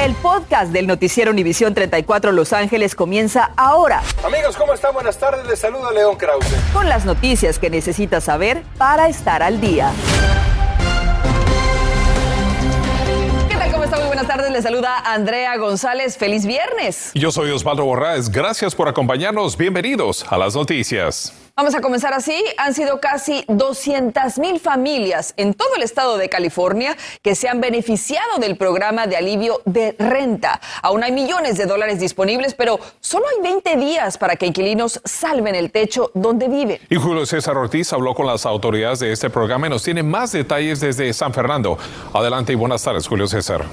El podcast del noticiero Univisión 34 Los Ángeles comienza ahora. Amigos, ¿cómo están? Buenas tardes. Les saluda León Krause. Con las noticias que necesitas saber para estar al día. ¿Qué tal? ¿Cómo está? Muy buenas tardes. Les saluda Andrea González. Feliz viernes. Yo soy Osvaldo Borraes. Gracias por acompañarnos. Bienvenidos a las noticias. Vamos a comenzar así. Han sido casi 200 mil familias en todo el estado de California que se han beneficiado del programa de alivio de renta. Aún hay millones de dólares disponibles, pero solo hay 20 días para que inquilinos salven el techo donde viven. Y Julio César Ortiz habló con las autoridades de este programa y nos tiene más detalles desde San Fernando. Adelante y buenas tardes, Julio César.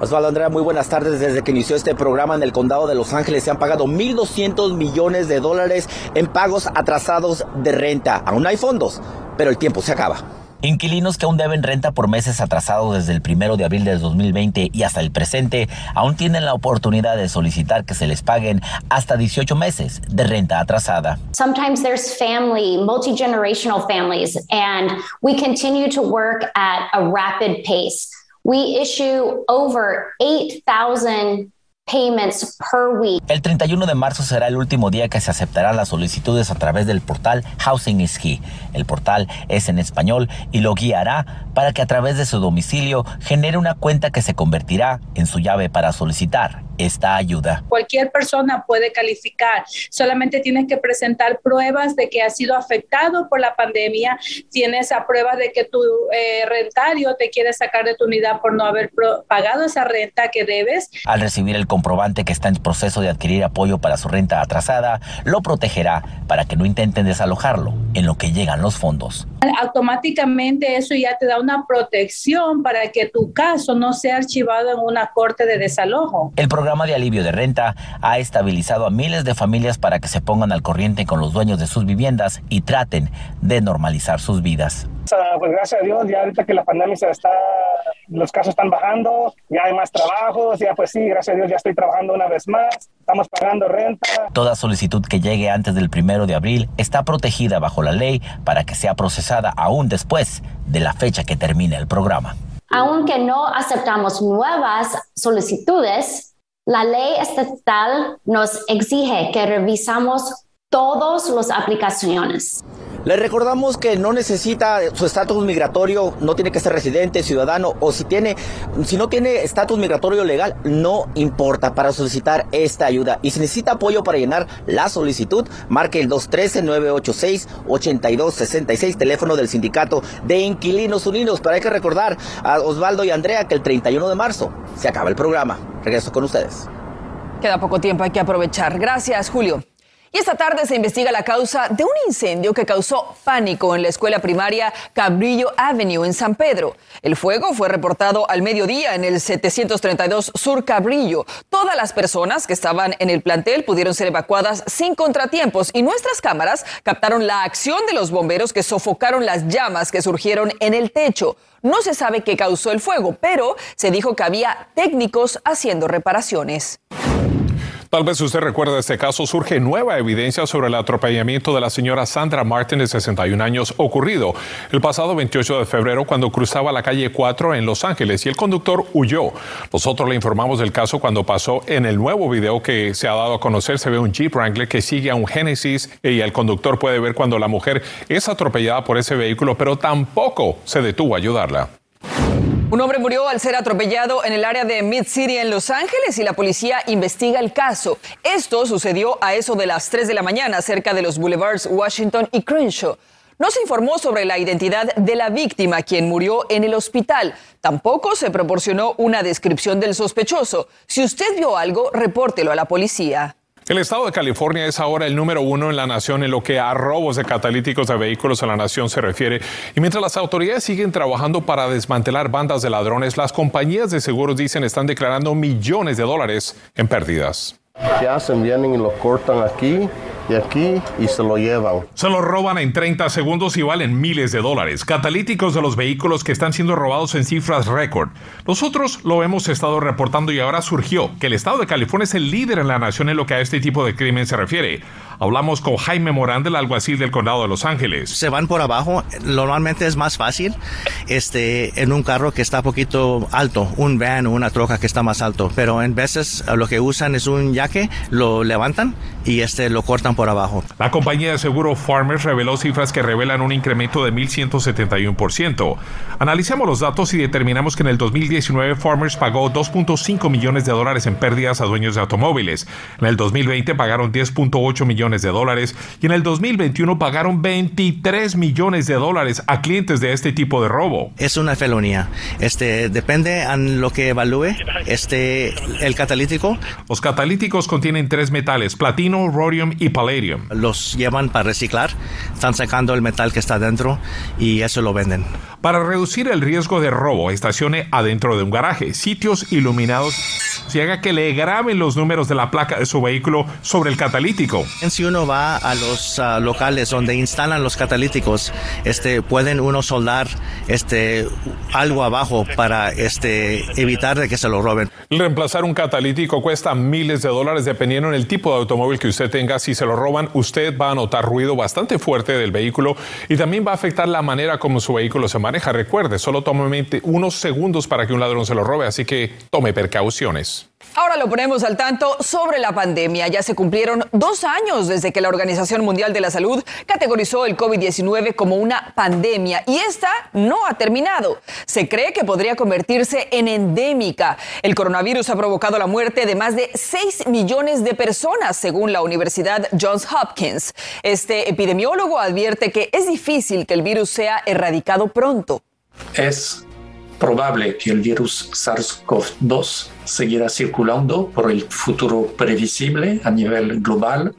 Osvaldo Andrea, muy buenas tardes. Desde que inició este programa en el condado de Los Ángeles se han pagado 1.200 millones de dólares en pagos atrasados de renta. Aún hay fondos, pero el tiempo se acaba. Inquilinos que aún deben renta por meses atrasados desde el primero de abril del 2020 y hasta el presente aún tienen la oportunidad de solicitar que se les paguen hasta 18 meses de renta atrasada. Sometimes there's family, multi-generational families, and we continue to work at a rapid pace. We issue over 8,000 payments per week. El 31 de marzo será el último día que se aceptarán las solicitudes a través del portal Housing is Key. El portal es en español y lo guiará para que a través de su domicilio genere una cuenta que se convertirá en su llave para solicitar esta ayuda. Cualquier persona puede calificar, solamente tienes que presentar pruebas de que has sido afectado por la pandemia, tienes a prueba de que tu eh, rentario te quiere sacar de tu unidad por no haber pagado esa renta que debes. Al recibir el comprobante que está en proceso de adquirir apoyo para su renta atrasada, lo protegerá para que no intenten desalojarlo en lo que llegan los fondos. Automáticamente eso ya te da una protección para que tu caso no sea archivado en una corte de desalojo. El programa de alivio de renta ha estabilizado a miles de familias para que se pongan al corriente con los dueños de sus viviendas y traten de normalizar sus vidas. Pues gracias a Dios, ya ahorita que la pandemia se está, los casos están bajando, ya hay más trabajos, ya pues sí, gracias a Dios ya estoy trabajando una vez más, estamos pagando renta. Toda solicitud que llegue antes del primero de abril está protegida bajo la ley para que sea procesada aún después de la fecha que termine el programa. Aunque no aceptamos nuevas solicitudes, la ley estatal nos exige que revisamos todas las aplicaciones. Le recordamos que no necesita su estatus migratorio, no tiene que ser residente, ciudadano o si tiene si no tiene estatus migratorio legal, no importa para solicitar esta ayuda. Y si necesita apoyo para llenar la solicitud, marque el 213-986-8266, teléfono del Sindicato de Inquilinos Unidos. Pero hay que recordar a Osvaldo y Andrea que el 31 de marzo se acaba el programa. Regreso con ustedes. Queda poco tiempo, hay que aprovechar. Gracias, Julio. Y esta tarde se investiga la causa de un incendio que causó pánico en la escuela primaria Cabrillo Avenue en San Pedro. El fuego fue reportado al mediodía en el 732 Sur Cabrillo. Todas las personas que estaban en el plantel pudieron ser evacuadas sin contratiempos y nuestras cámaras captaron la acción de los bomberos que sofocaron las llamas que surgieron en el techo. No se sabe qué causó el fuego, pero se dijo que había técnicos haciendo reparaciones. Tal vez usted recuerda este caso, surge nueva evidencia sobre el atropellamiento de la señora Sandra Martin de 61 años ocurrido el pasado 28 de febrero cuando cruzaba la calle 4 en Los Ángeles y el conductor huyó. Nosotros le informamos del caso cuando pasó en el nuevo video que se ha dado a conocer. Se ve un Jeep Wrangler que sigue a un Genesis y el conductor puede ver cuando la mujer es atropellada por ese vehículo, pero tampoco se detuvo a ayudarla. Un hombre murió al ser atropellado en el área de Mid City en Los Ángeles y la policía investiga el caso. Esto sucedió a eso de las 3 de la mañana cerca de los boulevards Washington y Crenshaw. No se informó sobre la identidad de la víctima, quien murió en el hospital. Tampoco se proporcionó una descripción del sospechoso. Si usted vio algo, repórtelo a la policía. El estado de California es ahora el número uno en la nación en lo que a robos de catalíticos de vehículos en la nación se refiere. Y mientras las autoridades siguen trabajando para desmantelar bandas de ladrones, las compañías de seguros dicen están declarando millones de dólares en pérdidas. ¿Qué hacen? Vienen y lo cortan aquí y aquí y se lo llevan. Se lo roban en 30 segundos y valen miles de dólares. Catalíticos de los vehículos que están siendo robados en cifras récord. Nosotros lo hemos estado reportando y ahora surgió que el estado de California es el líder en la nación en lo que a este tipo de crimen se refiere. Hablamos con Jaime Morán, del alguacil del condado de Los Ángeles. Se van por abajo, normalmente es más fácil este, en un carro que está poquito alto, un van o una troca que está más alto, pero en veces lo que usan es un yaque, lo levantan y este lo cortan por abajo. La compañía de seguro Farmers reveló cifras que revelan un incremento de 1.171%. Analizamos los datos y determinamos que en el 2019 Farmers pagó 2.5 millones de dólares en pérdidas a dueños de automóviles. En el 2020 pagaron 10.8 millones de dólares y en el 2021 pagaron 23 millones de dólares a clientes de este tipo de robo. Es una felonía. Este depende en lo que evalúe este el catalítico. Los catalíticos contienen tres metales: platino, rhodium y palladium. Los llevan para reciclar, están sacando el metal que está dentro y eso lo venden. Para reducir el riesgo de robo, estacione adentro de un garaje, sitios iluminados y haga que le graben los números de la placa de su vehículo sobre el catalítico. Si uno va a los uh, locales donde instalan los catalíticos, este, pueden uno soldar este, algo abajo para este, evitar de que se lo roben. Reemplazar un catalítico cuesta miles de dólares dependiendo del tipo de automóvil que usted tenga. Si se lo roban, usted va a notar ruido bastante fuerte del vehículo y también va a afectar la manera como su vehículo se maneja. Recuerde, solo tome unos segundos para que un ladrón se lo robe, así que tome precauciones. Ahora lo ponemos al tanto sobre la pandemia. Ya se cumplieron dos años desde que la Organización Mundial de la Salud categorizó el COVID-19 como una pandemia y esta no ha terminado. Se cree que podría convertirse en endémica. El coronavirus ha provocado la muerte de más de 6 millones de personas, según la Universidad Johns Hopkins. Este epidemiólogo advierte que es difícil que el virus sea erradicado pronto. Es probable que el virus SARS-CoV-2 seguirá circulando por el futuro previsible a nivel global,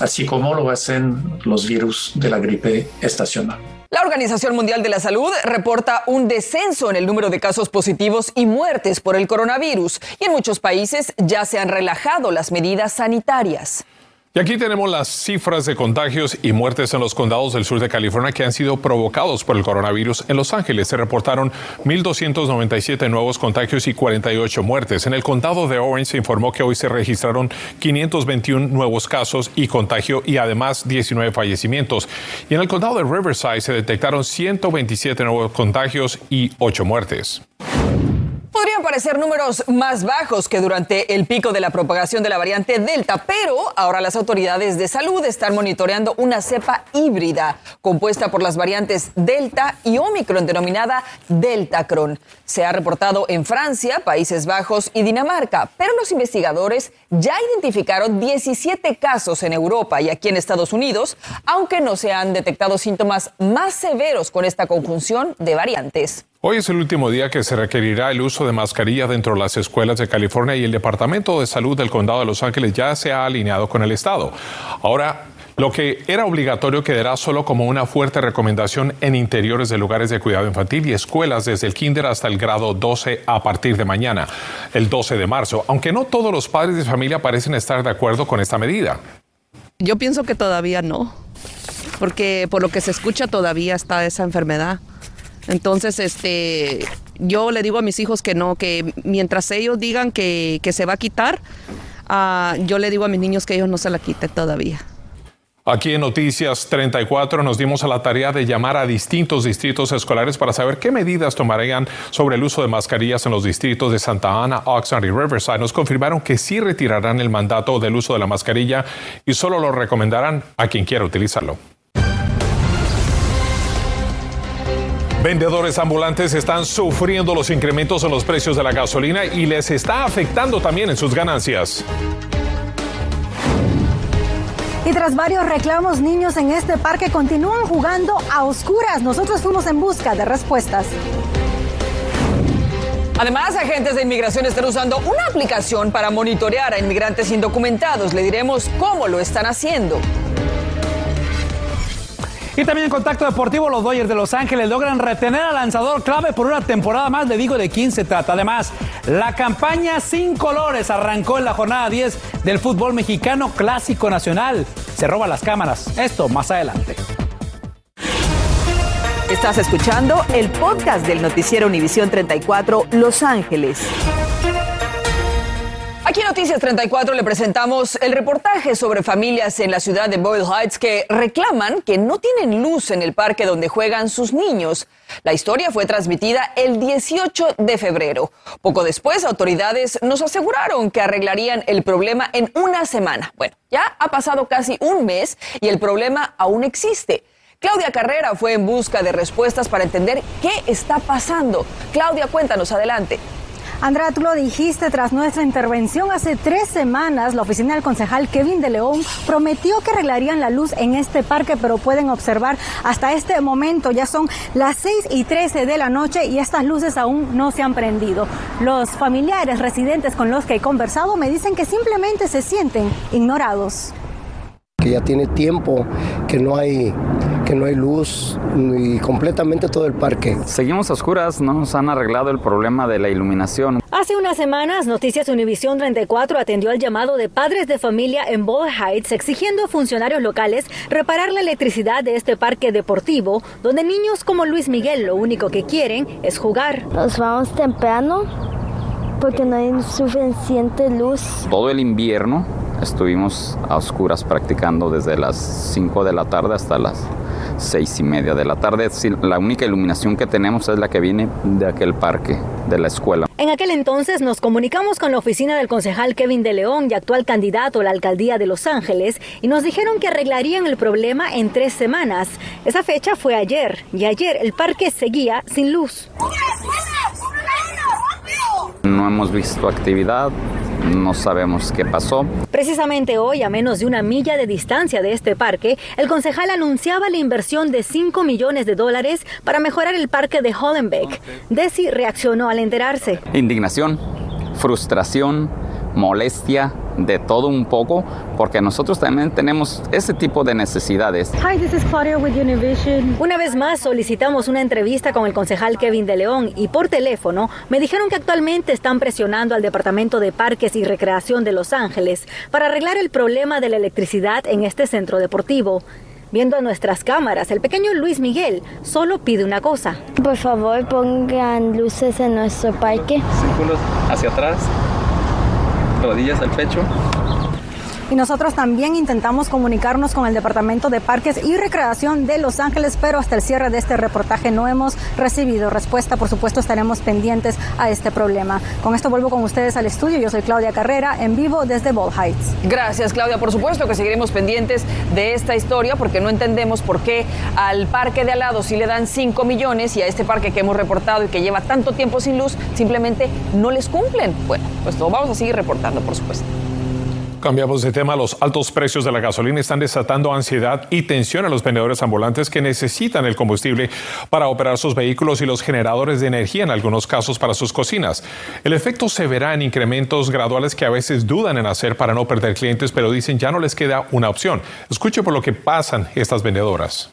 así como lo hacen los virus de la gripe estacional. La Organización Mundial de la Salud reporta un descenso en el número de casos positivos y muertes por el coronavirus y en muchos países ya se han relajado las medidas sanitarias. Y aquí tenemos las cifras de contagios y muertes en los condados del sur de California que han sido provocados por el coronavirus. En Los Ángeles se reportaron 1.297 nuevos contagios y 48 muertes. En el condado de Orange se informó que hoy se registraron 521 nuevos casos y contagio y además 19 fallecimientos. Y en el condado de Riverside se detectaron 127 nuevos contagios y 8 muertes. Podrían parecer números más bajos que durante el pico de la propagación de la variante Delta, pero ahora las autoridades de salud están monitoreando una cepa híbrida compuesta por las variantes Delta y Omicron denominada Deltacron. Se ha reportado en Francia, Países Bajos y Dinamarca, pero los investigadores ya identificaron 17 casos en Europa y aquí en Estados Unidos, aunque no se han detectado síntomas más severos con esta conjunción de variantes. Hoy es el último día que se requerirá el uso de mascarilla dentro de las escuelas de California y el Departamento de Salud del Condado de Los Ángeles ya se ha alineado con el Estado. Ahora, lo que era obligatorio quedará solo como una fuerte recomendación en interiores de lugares de cuidado infantil y escuelas desde el kinder hasta el grado 12 a partir de mañana, el 12 de marzo, aunque no todos los padres de familia parecen estar de acuerdo con esta medida. Yo pienso que todavía no, porque por lo que se escucha todavía está esa enfermedad. Entonces, este, yo le digo a mis hijos que no, que mientras ellos digan que, se va a quitar, ah, yo le digo a mis niños que ellos no se la quiten todavía. Aquí en Noticias 34 nos dimos a la tarea de llamar a distintos distritos escolares para saber qué medidas tomarían sobre el uso de mascarillas en los distritos de Santa Ana, Oxnard y Riverside. Nos confirmaron que sí retirarán el mandato del uso de la mascarilla y solo lo recomendarán a quien quiera utilizarlo. Vendedores ambulantes están sufriendo los incrementos en los precios de la gasolina y les está afectando también en sus ganancias. Y tras varios reclamos, niños en este parque continúan jugando a oscuras. Nosotros fuimos en busca de respuestas. Además, agentes de inmigración están usando una aplicación para monitorear a inmigrantes indocumentados. Le diremos cómo lo están haciendo. Y también en contacto deportivo, los Dodgers de Los Ángeles logran retener al lanzador clave por una temporada más. Le digo de quién se trata. Además, la campaña sin colores arrancó en la jornada 10 del fútbol mexicano clásico nacional. Se roba las cámaras. Esto más adelante. Estás escuchando el podcast del noticiero Univisión 34 Los Ángeles. Aquí Noticias 34 le presentamos el reportaje sobre familias en la ciudad de Boyle Heights que reclaman que no tienen luz en el parque donde juegan sus niños. La historia fue transmitida el 18 de febrero. Poco después, autoridades nos aseguraron que arreglarían el problema en una semana. Bueno, ya ha pasado casi un mes y el problema aún existe. Claudia Carrera fue en busca de respuestas para entender qué está pasando. Claudia, cuéntanos adelante. Andrea, tú lo dijiste, tras nuestra intervención hace tres semanas, la oficina del concejal Kevin de León prometió que arreglarían la luz en este parque, pero pueden observar hasta este momento ya son las 6 y 13 de la noche y estas luces aún no se han prendido. Los familiares residentes con los que he conversado me dicen que simplemente se sienten ignorados que ya tiene tiempo que no hay que no hay luz y completamente todo el parque. Seguimos a oscuras, no nos han arreglado el problema de la iluminación. Hace unas semanas, Noticias Univisión 34 atendió al llamado de padres de familia en Ball Heights exigiendo a funcionarios locales reparar la electricidad de este parque deportivo, donde niños como Luis Miguel lo único que quieren es jugar. Nos vamos temprano porque no hay suficiente luz. Todo el invierno estuvimos a oscuras practicando desde las 5 de la tarde hasta las seis y media de la tarde. La única iluminación que tenemos es la que viene de aquel parque, de la escuela. En aquel entonces nos comunicamos con la oficina del concejal Kevin de León y actual candidato a la alcaldía de Los Ángeles y nos dijeron que arreglarían el problema en tres semanas. Esa fecha fue ayer y ayer el parque seguía sin luz. No hemos visto actividad, no sabemos qué pasó. Precisamente hoy, a menos de una milla de distancia de este parque, el concejal anunciaba la inversión de 5 millones de dólares para mejorar el parque de Hollenbeck. Desi reaccionó al enterarse. Indignación, frustración, molestia, de todo un poco, porque nosotros también tenemos ese tipo de necesidades. Hi, this is Claudia with Univision. Una vez más solicitamos una entrevista con el concejal Kevin de León y por teléfono me dijeron que actualmente están presionando al Departamento de Parques y Recreación de Los Ángeles para arreglar el problema de la electricidad en este centro deportivo. Viendo a nuestras cámaras, el pequeño Luis Miguel solo pide una cosa. Por favor, pongan luces en nuestro parque. Círculos hacia atrás rodillas al pecho. Y nosotros también intentamos comunicarnos con el Departamento de Parques y Recreación de Los Ángeles, pero hasta el cierre de este reportaje no hemos recibido respuesta. Por supuesto, estaremos pendientes a este problema. Con esto vuelvo con ustedes al estudio. Yo soy Claudia Carrera, en vivo desde Ball Heights. Gracias, Claudia. Por supuesto que seguiremos pendientes de esta historia porque no entendemos por qué al parque de al lado sí le dan 5 millones y a este parque que hemos reportado y que lleva tanto tiempo sin luz simplemente no les cumplen. Bueno, pues todo vamos a seguir reportando, por supuesto. Cambiamos de tema. Los altos precios de la gasolina están desatando ansiedad y tensión a los vendedores ambulantes que necesitan el combustible para operar sus vehículos y los generadores de energía en algunos casos para sus cocinas. El efecto se verá en incrementos graduales que a veces dudan en hacer para no perder clientes, pero dicen ya no les queda una opción. Escuche por lo que pasan estas vendedoras.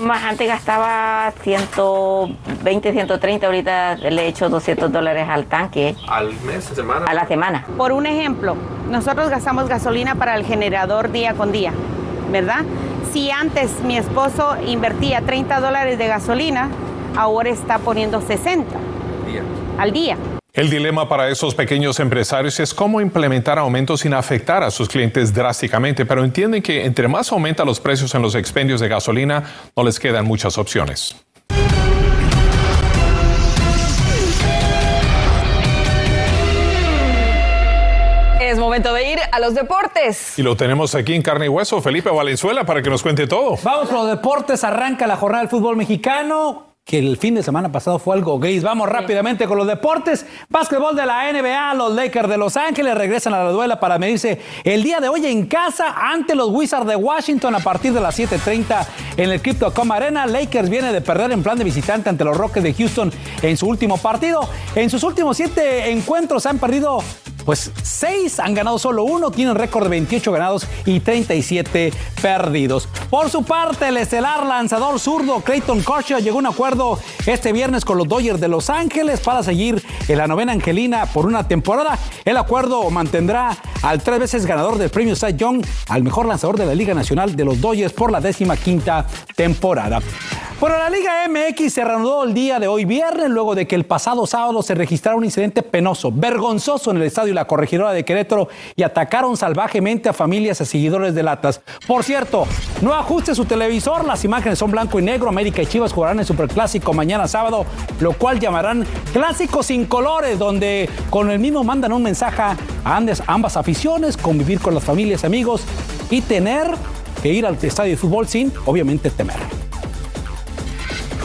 Más antes gastaba 120, 130, ahorita le he hecho 200 dólares al tanque. ¿Al mes, a semana? A la semana. Por un ejemplo, nosotros gastamos gasolina para el generador día con día, ¿verdad? Si antes mi esposo invertía 30 dólares de gasolina, ahora está poniendo 60 al día. El dilema para esos pequeños empresarios es cómo implementar aumentos sin afectar a sus clientes drásticamente, pero entienden que entre más aumentan los precios en los expendios de gasolina, no les quedan muchas opciones. Es momento de ir a los deportes. Y lo tenemos aquí en carne y hueso, Felipe Valenzuela, para que nos cuente todo. Vamos a los deportes, arranca la jornada del fútbol mexicano que el fin de semana pasado fue algo gris. Vamos rápidamente con los deportes. Básquetbol de la NBA, los Lakers de Los Ángeles regresan a la duela para medirse el día de hoy en casa ante los Wizards de Washington a partir de las 7.30 en el Crypto.com Arena. Lakers viene de perder en plan de visitante ante los Rockets de Houston en su último partido. En sus últimos siete encuentros han perdido pues seis han ganado solo uno, tienen récord de 28 ganados y 37 perdidos. Por su parte, el estelar lanzador zurdo Clayton Kershaw llegó a un acuerdo este viernes con los Dodgers de Los Ángeles para seguir en la novena angelina por una temporada. El acuerdo mantendrá al tres veces ganador del premio Cy Young al mejor lanzador de la Liga Nacional de los Dodgers por la décima quinta temporada. Bueno, la Liga MX se reanudó el día de hoy viernes luego de que el pasado sábado se registrara un incidente penoso, vergonzoso en el estadio La Corregidora de Querétaro y atacaron salvajemente a familias y seguidores de Latas. Por cierto, no ajuste su televisor, las imágenes son blanco y negro, América y Chivas jugarán el Superclásico mañana sábado, lo cual llamarán Clásico sin colores, donde con el mismo mandan un mensaje a ambas aficiones, convivir con las familias y amigos y tener que ir al estadio de fútbol sin, obviamente, temer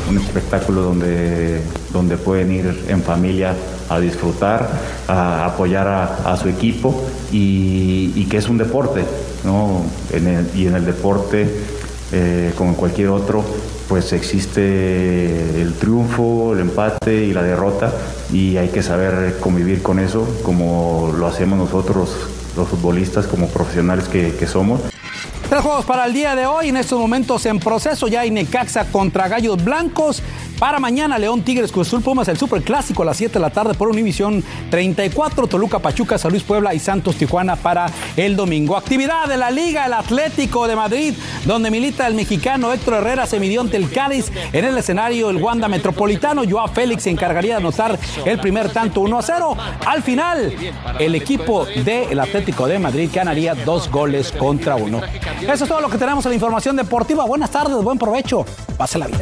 un espectáculo donde, donde pueden ir en familia a disfrutar, a apoyar a, su equipo y, que es un deporte, ¿no? y en el deporte, eh, como en cualquier otro, pues existe el triunfo, el empate y la derrota y hay que saber convivir con eso como lo hacemos nosotros los futbolistas como profesionales que, que somos. Tres juegos para el día de hoy, en estos momentos en proceso. Ya hay Necaxa contra Gallos Blancos. Para mañana, León Tigres Cruz Pumas, el Super Clásico a las 7 de la tarde por Univisión 34, Toluca Pachuca, San Luis Puebla y Santos Tijuana para el domingo. Actividad de la Liga, el Atlético de Madrid, donde milita el mexicano Héctor Herrera, se midió ante el Cádiz en el escenario el Wanda Metropolitano. Joao Félix se encargaría de anotar el primer tanto 1 a 0. Al final, el equipo del Atlético de Madrid ganaría dos goles contra uno. Eso es todo lo que tenemos en la información deportiva. Buenas tardes, buen provecho. Pásela bien.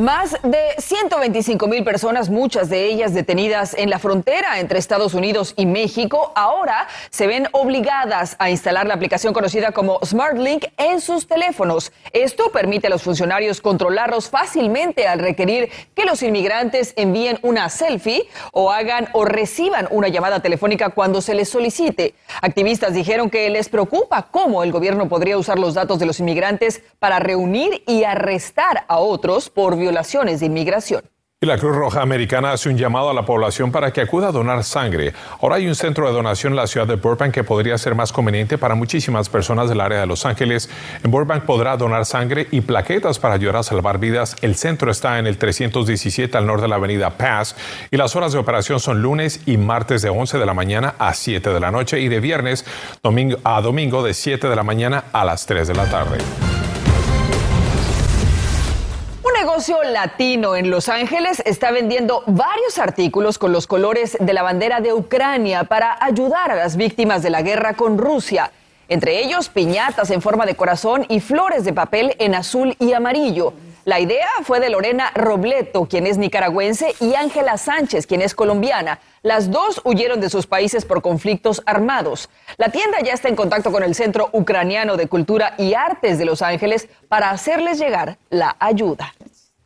Más de 125 mil personas, muchas de ellas detenidas en la frontera entre Estados Unidos y México, ahora se ven obligadas a instalar la aplicación conocida como SmartLink en sus teléfonos. Esto permite a los funcionarios controlarlos fácilmente al requerir que los inmigrantes envíen una selfie o hagan o reciban una llamada telefónica cuando se les solicite. Activistas dijeron que les preocupa cómo el gobierno podría usar los datos de los inmigrantes para reunir y arrestar a otros por violencia violaciones de inmigración. Y la Cruz Roja Americana hace un llamado a la población para que acuda a donar sangre. Ahora hay un centro de donación en la ciudad de Burbank que podría ser más conveniente para muchísimas personas del área de Los Ángeles. En Burbank podrá donar sangre y plaquetas para ayudar a salvar vidas. El centro está en el 317 al norte de la avenida Pass y las horas de operación son lunes y martes de 11 de la mañana a 7 de la noche y de viernes a domingo de 7 de la mañana a las 3 de la tarde negocio latino en Los Ángeles está vendiendo varios artículos con los colores de la bandera de Ucrania para ayudar a las víctimas de la guerra con Rusia. Entre ellos, piñatas en forma de corazón y flores de papel en azul y amarillo. La idea fue de Lorena Robleto, quien es nicaragüense, y Ángela Sánchez, quien es colombiana. Las dos huyeron de sus países por conflictos armados. La tienda ya está en contacto con el Centro Ucraniano de Cultura y Artes de Los Ángeles para hacerles llegar la ayuda.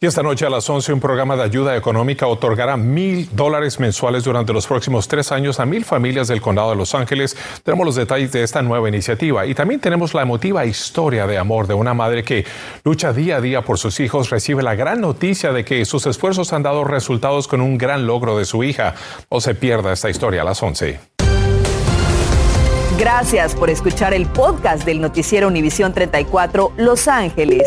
Y esta noche a las 11 un programa de ayuda económica otorgará mil dólares mensuales durante los próximos tres años a mil familias del condado de Los Ángeles. Tenemos los detalles de esta nueva iniciativa y también tenemos la emotiva historia de amor de una madre que lucha día a día por sus hijos, recibe la gran noticia de que sus esfuerzos han dado resultados con un gran logro de su hija. No se pierda esta historia a las 11. Gracias por escuchar el podcast del noticiero Univisión 34 Los Ángeles.